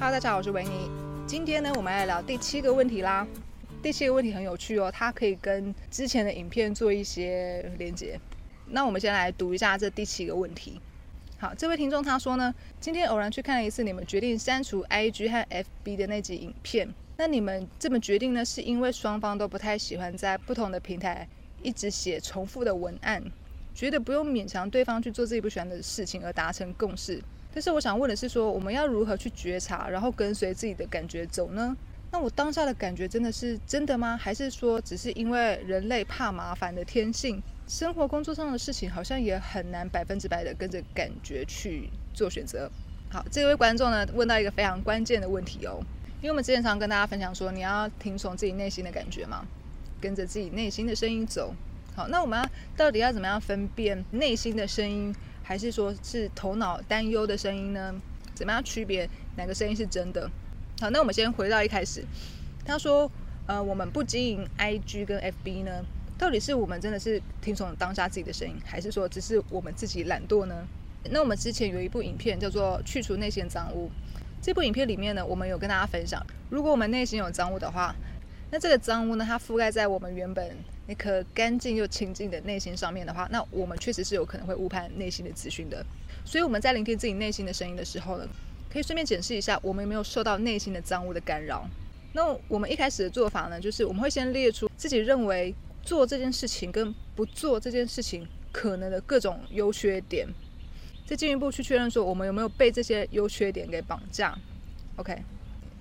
Hello，大家好，我是维尼。今天呢，我们来聊第七个问题啦。第七个问题很有趣哦，它可以跟之前的影片做一些连接。那我们先来读一下这第七个问题。好，这位听众他说呢，今天偶然去看了一次你们决定删除 IG 和 FB 的那集影片。那你们这么决定呢，是因为双方都不太喜欢在不同的平台一直写重复的文案，觉得不用勉强对方去做自己不喜欢的事情而达成共识。但是我想问的是，说我们要如何去觉察，然后跟随自己的感觉走呢？那我当下的感觉真的是真的吗？还是说只是因为人类怕麻烦的天性，生活工作上的事情好像也很难百分之百的跟着感觉去做选择？好，这位观众呢问到一个非常关键的问题哦，因为我们之前常跟大家分享说，你要听从自己内心的感觉嘛，跟着自己内心的声音走。好，那我们要到底要怎么样分辨内心的声音？还是说是头脑担忧的声音呢？怎么样区别哪个声音是真的？好，那我们先回到一开始，他说，呃，我们不经营 IG 跟 FB 呢，到底是我们真的是听从当下自己的声音，还是说只是我们自己懒惰呢？那我们之前有一部影片叫做《去除内心脏污》，这部影片里面呢，我们有跟大家分享，如果我们内心有脏污的话，那这个脏污呢，它覆盖在我们原本。那颗干净又清净的内心上面的话，那我们确实是有可能会误判内心的资讯的。所以我们在聆听自己内心的声音的时候呢，可以顺便检视一下我们有没有受到内心的脏污的干扰。那我们一开始的做法呢，就是我们会先列出自己认为做这件事情跟不做这件事情可能的各种优缺点，再进一步去确认说我们有没有被这些优缺点给绑架。OK，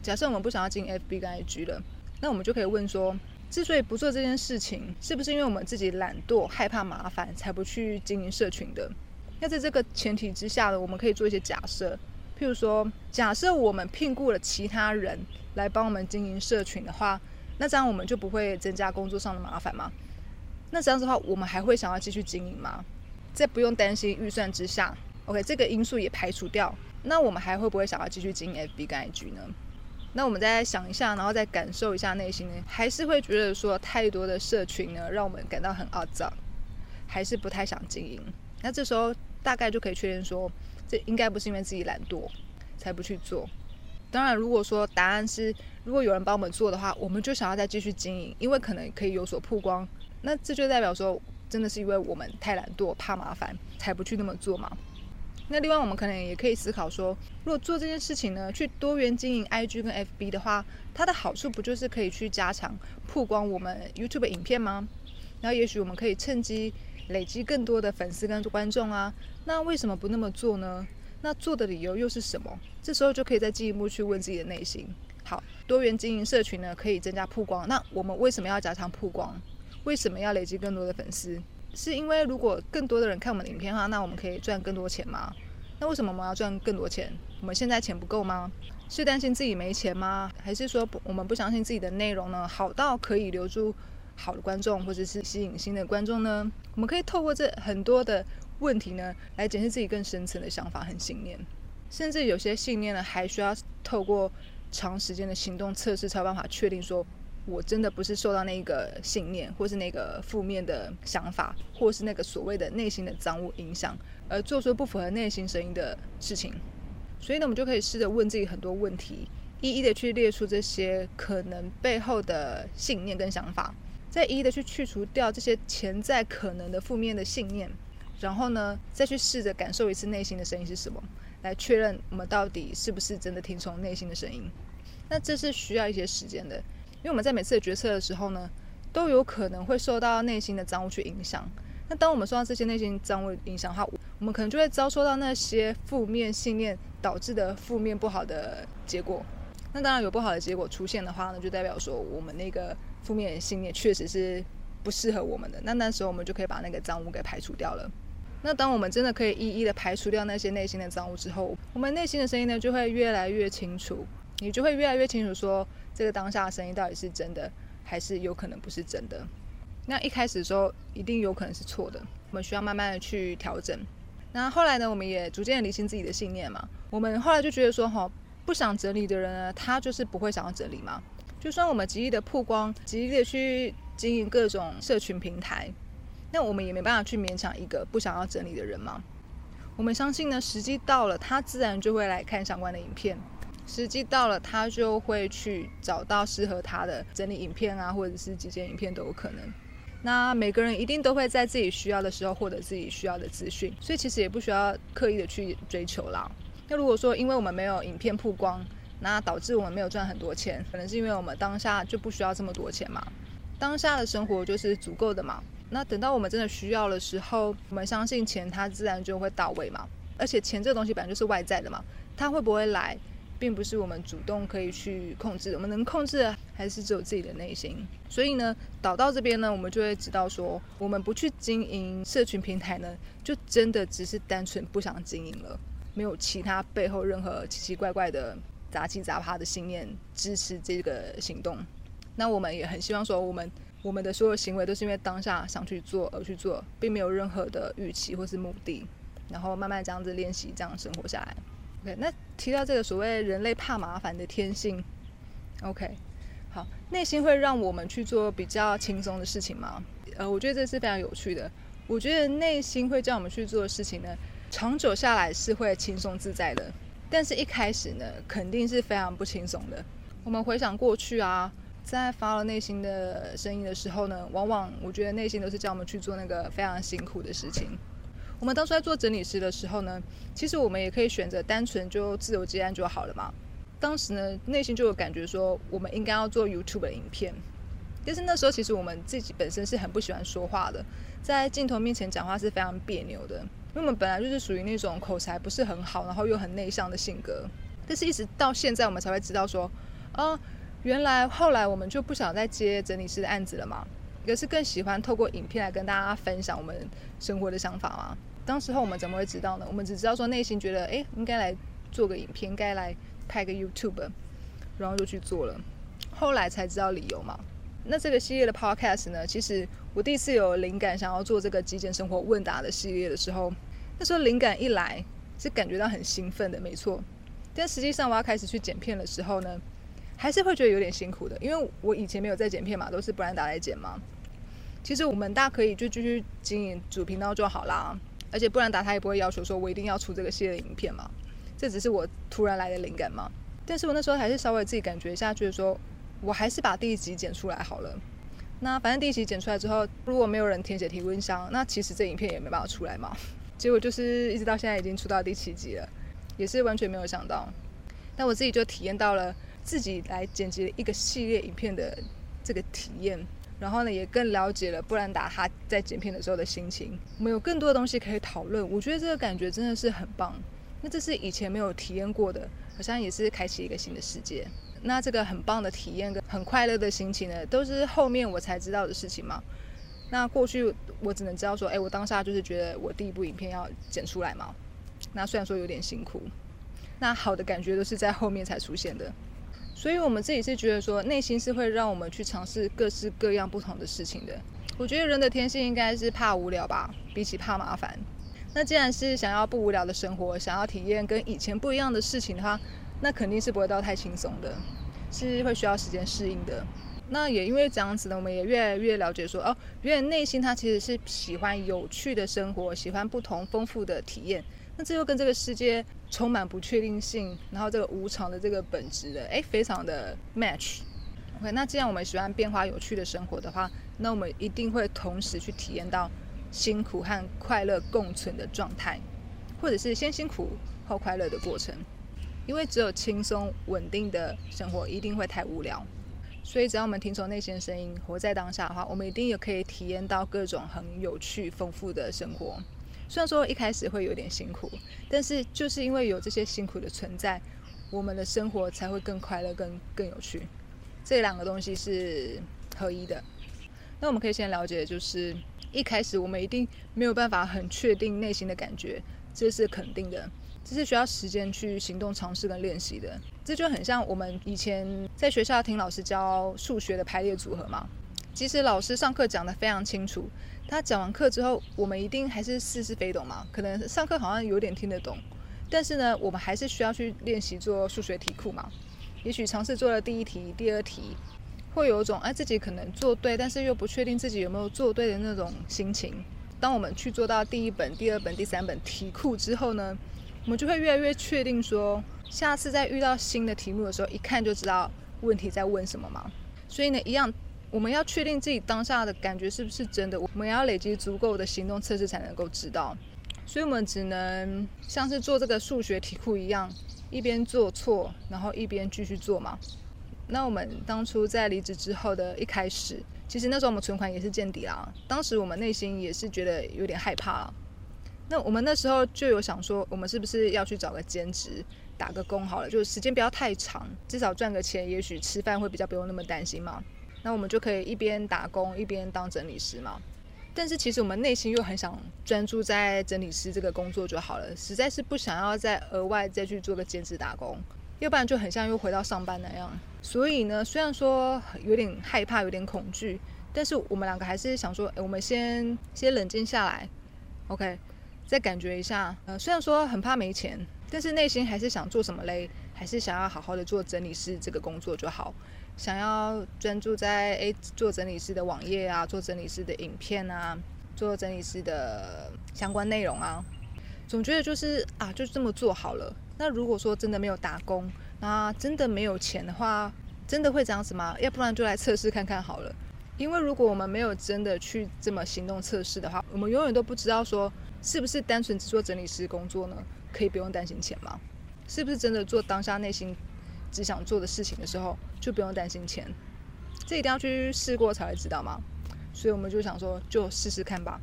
假设我们不想要进 FB 跟 IG 了，那我们就可以问说。之所以不做这件事情，是不是因为我们自己懒惰、害怕麻烦，才不去经营社群的？那在这个前提之下呢，我们可以做一些假设，譬如说，假设我们聘雇了其他人来帮我们经营社群的话，那这样我们就不会增加工作上的麻烦吗？那这样子的话，我们还会想要继续经营吗？在不用担心预算之下，OK，这个因素也排除掉，那我们还会不会想要继续经营 FB 跟 IG 呢？那我们再想一下，然后再感受一下内心呢，还是会觉得说太多的社群呢，让我们感到很肮脏，还是不太想经营。那这时候大概就可以确认说，这应该不是因为自己懒惰才不去做。当然，如果说答案是如果有人帮我们做的话，我们就想要再继续经营，因为可能可以有所曝光。那这就代表说，真的是因为我们太懒惰、怕麻烦，才不去那么做嘛。那另外，我们可能也可以思考说，如果做这件事情呢，去多元经营 IG 跟 FB 的话，它的好处不就是可以去加强曝光我们 YouTube 影片吗？然后也许我们可以趁机累积更多的粉丝跟观众啊。那为什么不那么做呢？那做的理由又是什么？这时候就可以再进一步去问自己的内心。好，多元经营社群呢，可以增加曝光。那我们为什么要加强曝光？为什么要累积更多的粉丝？是因为如果更多的人看我们的影片的话，那我们可以赚更多钱吗？那为什么我们要赚更多钱？我们现在钱不够吗？是担心自己没钱吗？还是说我们不相信自己的内容呢？好到可以留住好的观众，或者是吸引新的观众呢？我们可以透过这很多的问题呢，来检视自己更深层的想法和信念。甚至有些信念呢，还需要透过长时间的行动测试，才有办法确定说。我真的不是受到那个信念，或是那个负面的想法，或是那个所谓的内心的脏物影响，而做出不符合内心声音的事情。所以呢，我们就可以试着问自己很多问题，一一的去列出这些可能背后的信念跟想法，再一一的去去除掉这些潜在可能的负面的信念，然后呢，再去试着感受一次内心的声音是什么，来确认我们到底是不是真的听从内心的声音。那这是需要一些时间的。因为我们在每次的决策的时候呢，都有可能会受到内心的脏物去影响。那当我们受到这些内心脏物影响的话，我们可能就会遭受到那些负面信念导致的负面不好的结果。那当然有不好的结果出现的话呢，就代表说我们那个负面信念确实是不适合我们的。那那时候我们就可以把那个脏物给排除掉了。那当我们真的可以一一的排除掉那些内心的脏物之后，我们内心的声音呢就会越来越清楚。你就会越来越清楚，说这个当下的声音到底是真的，还是有可能不是真的。那一开始的时候，一定有可能是错的，我们需要慢慢的去调整。那后来呢，我们也逐渐理清自己的信念嘛。我们后来就觉得说，哈，不想整理的人呢，他就是不会想要整理嘛。就算我们极力的曝光，极力的去经营各种社群平台，那我们也没办法去勉强一个不想要整理的人嘛。我们相信呢，时机到了，他自然就会来看相关的影片。时机到了，他就会去找到适合他的整理影片啊，或者是几件影片都有可能。那每个人一定都会在自己需要的时候获得自己需要的资讯，所以其实也不需要刻意的去追求啦。那如果说因为我们没有影片曝光，那导致我们没有赚很多钱，可能是因为我们当下就不需要这么多钱嘛，当下的生活就是足够的嘛。那等到我们真的需要的时候，我们相信钱它自然就会到位嘛。而且钱这个东西本来就是外在的嘛，它会不会来，并不是我们主动可以去控制。我们能控制的还是只有自己的内心。所以呢，导到这边呢，我们就会知道说，我们不去经营社群平台呢，就真的只是单纯不想经营了，没有其他背后任何奇奇怪怪的。杂七杂八的信念支持这个行动，那我们也很希望说，我们我们的所有行为都是因为当下想去做而去做，并没有任何的预期或是目的，然后慢慢这样子练习，这样生活下来。OK，那提到这个所谓人类怕麻烦的天性，OK，好，内心会让我们去做比较轻松的事情吗？呃，我觉得这是非常有趣的。我觉得内心会叫我们去做的事情呢，长久下来是会轻松自在的。但是，一开始呢，肯定是非常不轻松的。我们回想过去啊，在发了内心的声音的时候呢，往往我觉得内心都是叫我们去做那个非常辛苦的事情。我们当初在做整理师的时候呢，其实我们也可以选择单纯就自由接案就好了嘛。当时呢，内心就有感觉说，我们应该要做 YouTube 的影片。但是那时候，其实我们自己本身是很不喜欢说话的，在镜头面前讲话是非常别扭的。因为我们本来就是属于那种口才不是很好，然后又很内向的性格，但是一直到现在我们才会知道说，啊，原来后来我们就不想再接整理师的案子了嘛，也是更喜欢透过影片来跟大家分享我们生活的想法嘛。当时候我们怎么会知道呢？我们只知道说内心觉得，哎，应该来做个影片，该来拍个 YouTube，然后就去做了，后来才知道理由嘛。那这个系列的 Podcast 呢，其实我第一次有灵感想要做这个极简生活问答的系列的时候。那时候灵感一来，是感觉到很兴奋的，没错。但实际上我要开始去剪片的时候呢，还是会觉得有点辛苦的，因为我以前没有在剪片嘛，都是布兰达来剪嘛。其实我们大家可以就继续经营主频道就好啦，而且不然达他也不会要求说我一定要出这个系列影片嘛，这只是我突然来的灵感嘛。但是我那时候还是稍微自己感觉一下，觉得说我还是把第一集剪出来好了。那反正第一集剪出来之后，如果没有人填写提问箱，那其实这影片也没办法出来嘛。结果就是一直到现在已经出到第七集了，也是完全没有想到。但我自己就体验到了自己来剪辑一个系列影片的这个体验，然后呢也更了解了布兰达他在剪片的时候的心情。我们有更多的东西可以讨论，我觉得这个感觉真的是很棒。那这是以前没有体验过的，好像也是开启一个新的世界。那这个很棒的体验跟很快乐的心情呢，都是后面我才知道的事情嘛。那过去我只能知道说，哎，我当下就是觉得我第一部影片要剪出来嘛。那虽然说有点辛苦，那好的感觉都是在后面才出现的。所以我们自己是觉得说，内心是会让我们去尝试各式各样不同的事情的。我觉得人的天性应该是怕无聊吧，比起怕麻烦。那既然是想要不无聊的生活，想要体验跟以前不一样的事情的话，那肯定是不会到太轻松的，是会需要时间适应的。那也因为这样子呢，我们也越来越了解说，哦，原来内心他其实是喜欢有趣的生活，喜欢不同丰富的体验。那这又跟这个世界充满不确定性，然后这个无常的这个本质的，哎，非常的 match。OK，那既然我们喜欢变化有趣的生活的话，那我们一定会同时去体验到辛苦和快乐共存的状态，或者是先辛苦后快乐的过程。因为只有轻松稳定的生活，一定会太无聊。所以，只要我们听从内心声音，活在当下的话，我们一定也可以体验到各种很有趣、丰富的生活。虽然说一开始会有点辛苦，但是就是因为有这些辛苦的存在，我们的生活才会更快乐、更更有趣。这两个东西是合一的。那我们可以先了解，就是一开始我们一定没有办法很确定内心的感觉，这是肯定的。这是需要时间去行动、尝试跟练习的。这就很像我们以前在学校听老师教数学的排列组合嘛。即使老师上课讲得非常清楚，他讲完课之后，我们一定还是似是非懂嘛。可能上课好像有点听得懂，但是呢，我们还是需要去练习做数学题库嘛。也许尝试做了第一题、第二题，会有一种哎自己可能做对，但是又不确定自己有没有做对的那种心情。当我们去做到第一本、第二本、第三本题库之后呢？我们就会越来越确定说，下次再遇到新的题目的时候，一看就知道问题在问什么嘛。所以呢，一样，我们要确定自己当下的感觉是不是真的，我们要累积足够的行动测试才能够知道。所以我们只能像是做这个数学题库一样，一边做错，然后一边继续做嘛。那我们当初在离职之后的一开始，其实那时候我们存款也是见底啦。当时我们内心也是觉得有点害怕。那我们那时候就有想说，我们是不是要去找个兼职，打个工好了，就是时间不要太长，至少赚个钱，也许吃饭会比较不用那么担心嘛。那我们就可以一边打工一边当整理师嘛。但是其实我们内心又很想专注在整理师这个工作就好了，实在是不想要再额外再去做个兼职打工，要不然就很像又回到上班那样。所以呢，虽然说有点害怕，有点恐惧，但是我们两个还是想说，我们先先冷静下来，OK。再感觉一下，呃，虽然说很怕没钱，但是内心还是想做什么嘞？还是想要好好的做整理师这个工作就好，想要专注在诶做整理师的网页啊，做整理师的影片啊，做整理师的相关内容啊，总觉得就是啊，就这么做好了。那如果说真的没有打工，那真的没有钱的话，真的会这样子吗？要不然就来测试看看好了。因为如果我们没有真的去这么行动测试的话，我们永远都不知道说。是不是单纯只做整理师工作呢？可以不用担心钱吗？是不是真的做当下内心只想做的事情的时候就不用担心钱？这一定要去试过才会知道吗？所以我们就想说，就试试看吧。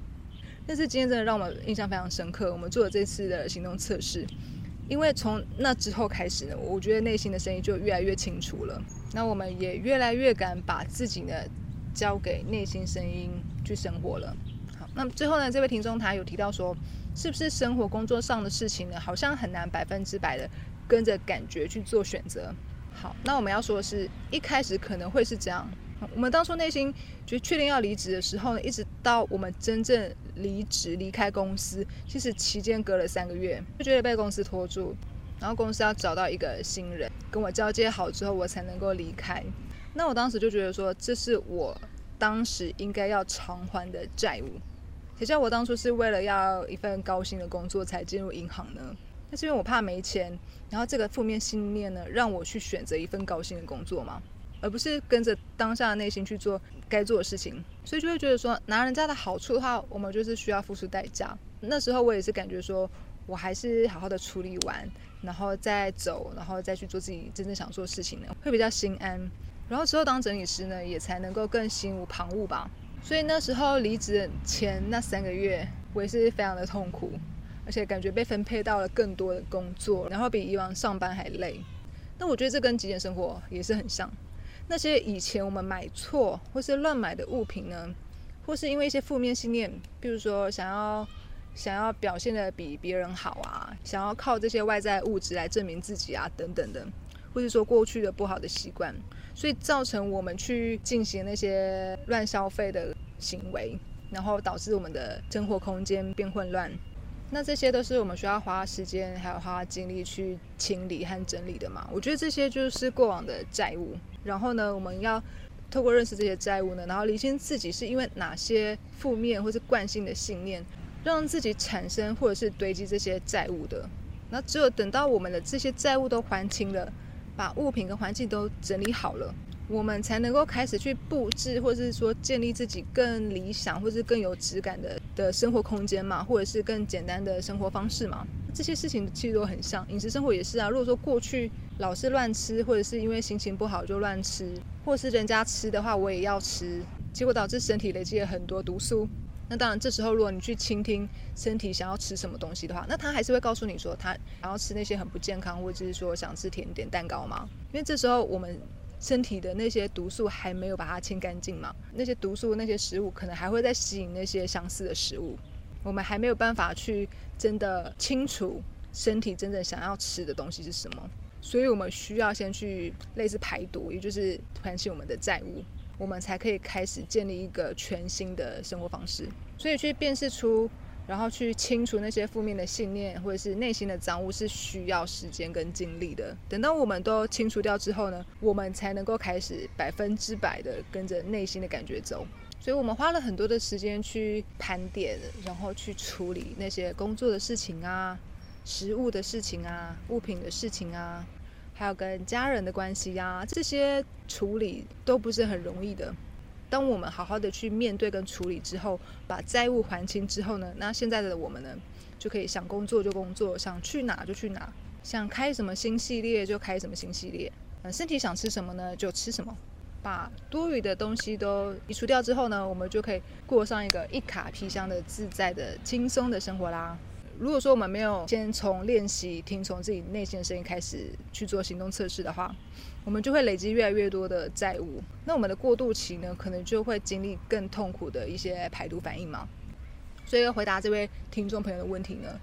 但是今天真的让我们印象非常深刻。我们做了这次的行动测试，因为从那之后开始呢，我觉得内心的声音就越来越清楚了。那我们也越来越敢把自己呢交给内心声音去生活了。好那最后呢，这位听众他有提到说，是不是生活工作上的事情呢，好像很难百分之百的跟着感觉去做选择。好，那我们要说的是，一开始可能会是这样。我们当初内心就确定要离职的时候呢，一直到我们真正离职离开公司，其实期间隔了三个月，就觉得被公司拖住，然后公司要找到一个新人跟我交接好之后，我才能够离开。那我当时就觉得说，这是我当时应该要偿还的债务。谁叫我当初是为了要一份高薪的工作才进入银行呢？那是因为我怕没钱，然后这个负面信念呢，让我去选择一份高薪的工作嘛，而不是跟着当下的内心去做该做的事情，所以就会觉得说拿人家的好处的话，我们就是需要付出代价。那时候我也是感觉说，我还是好好的处理完，然后再走，然后再去做自己真正想做的事情呢，会比较心安。然后之后当整理师呢，也才能够更心无旁骛吧。所以那时候离职前那三个月，我也是非常的痛苦，而且感觉被分配到了更多的工作，然后比以往上班还累。那我觉得这跟极简生活也是很像。那些以前我们买错或是乱买的物品呢，或是因为一些负面信念，比如说想要想要表现的比别人好啊，想要靠这些外在物质来证明自己啊，等等的。或者说过去的不好的习惯，所以造成我们去进行那些乱消费的行为，然后导致我们的生活空间变混乱。那这些都是我们需要花时间还有花精力去清理和整理的嘛？我觉得这些就是过往的债务。然后呢，我们要透过认识这些债务呢，然后理清自己是因为哪些负面或是惯性的信念，让自己产生或者是堆积这些债务的。那只有等到我们的这些债务都还清了。把物品跟环境都整理好了，我们才能够开始去布置，或者是说建立自己更理想或者是更有质感的的生活空间嘛，或者是更简单的生活方式嘛。这些事情其实都很像，饮食生活也是啊。如果说过去老是乱吃，或者是因为心情不好就乱吃，或是人家吃的话我也要吃，结果导致身体累积了很多毒素。那当然，这时候如果你去倾听身体想要吃什么东西的话，那他还是会告诉你说他想要吃那些很不健康，或者是说想吃甜点、蛋糕嘛。因为这时候我们身体的那些毒素还没有把它清干净嘛，那些毒素、那些食物可能还会再吸引那些相似的食物，我们还没有办法去真的清楚身体真正想要吃的东西是什么，所以我们需要先去类似排毒，也就是还清我们的债务。我们才可以开始建立一个全新的生活方式。所以去辨识出，然后去清除那些负面的信念或者是内心的脏污，是需要时间跟精力的。等到我们都清除掉之后呢，我们才能够开始百分之百的跟着内心的感觉走。所以我们花了很多的时间去盘点，然后去处理那些工作的事情啊，食物的事情啊、物品的事情啊，还有跟家人的关系啊，这些处理都不是很容易的。当我们好好的去面对跟处理之后，把债务还清之后呢，那现在的我们呢，就可以想工作就工作，想去哪就去哪，想开什么新系列就开什么新系列，嗯，身体想吃什么呢就吃什么，把多余的东西都移除掉之后呢，我们就可以过上一个一卡皮箱的自在的轻松的生活啦。如果说我们没有先从练习听从自己内心的声音开始去做行动测试的话，我们就会累积越来越多的债务。那我们的过渡期呢，可能就会经历更痛苦的一些排毒反应嘛。所以要回答这位听众朋友的问题呢，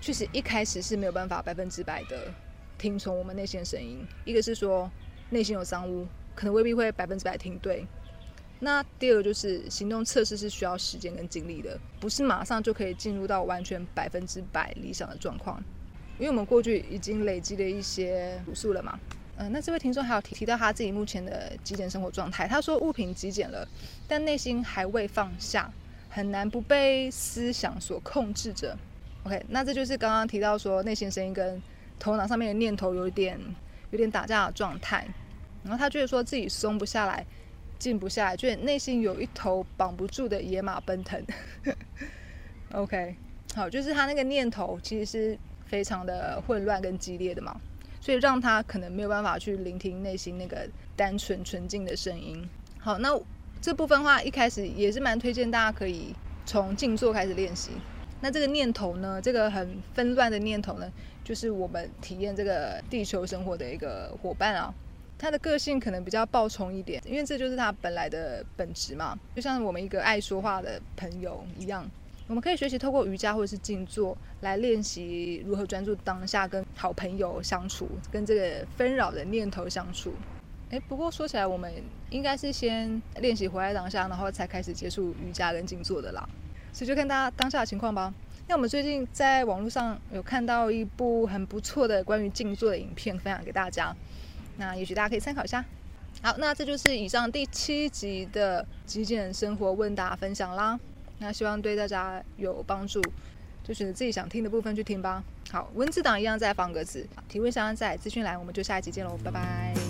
确实一开始是没有办法百分之百的听从我们内心的声音。一个是说内心有脏污，可能未必会百分之百听对。那第二个就是行动测试是需要时间跟精力的，不是马上就可以进入到完全百分之百理想的状况，因为我们过去已经累积了一些毒素了嘛。嗯，那这位听众还有提提到他自己目前的极简生活状态，他说物品极简了，但内心还未放下，很难不被思想所控制着。OK，那这就是刚刚提到说内心声音跟头脑上面的念头有点有点打架的状态，然后他觉得说自己松不下来。静不下来，就内心有一头绑不住的野马奔腾。OK，好，就是他那个念头其实是非常的混乱跟激烈的嘛，所以让他可能没有办法去聆听内心那个单纯纯净的声音。好，那这部分话一开始也是蛮推荐大家可以从静坐开始练习。那这个念头呢，这个很纷乱的念头呢，就是我们体验这个地球生活的一个伙伴啊。他的个性可能比较暴冲一点，因为这就是他本来的本质嘛。就像我们一个爱说话的朋友一样，我们可以学习透过瑜伽或者是静坐来练习如何专注当下，跟好朋友相处，跟这个纷扰的念头相处。诶，不过说起来，我们应该是先练习活在当下，然后才开始接触瑜伽跟静坐的啦。所以就看大家当下的情况吧。那我们最近在网络上有看到一部很不错的关于静坐的影片，分享给大家。那也许大家可以参考一下。好，那这就是以上第七集的极简生活问答分享啦。那希望对大家有帮助，就选择自己想听的部分去听吧。好，文字档一样在方格子，提问箱在资讯栏，我们就下一集见喽，拜拜。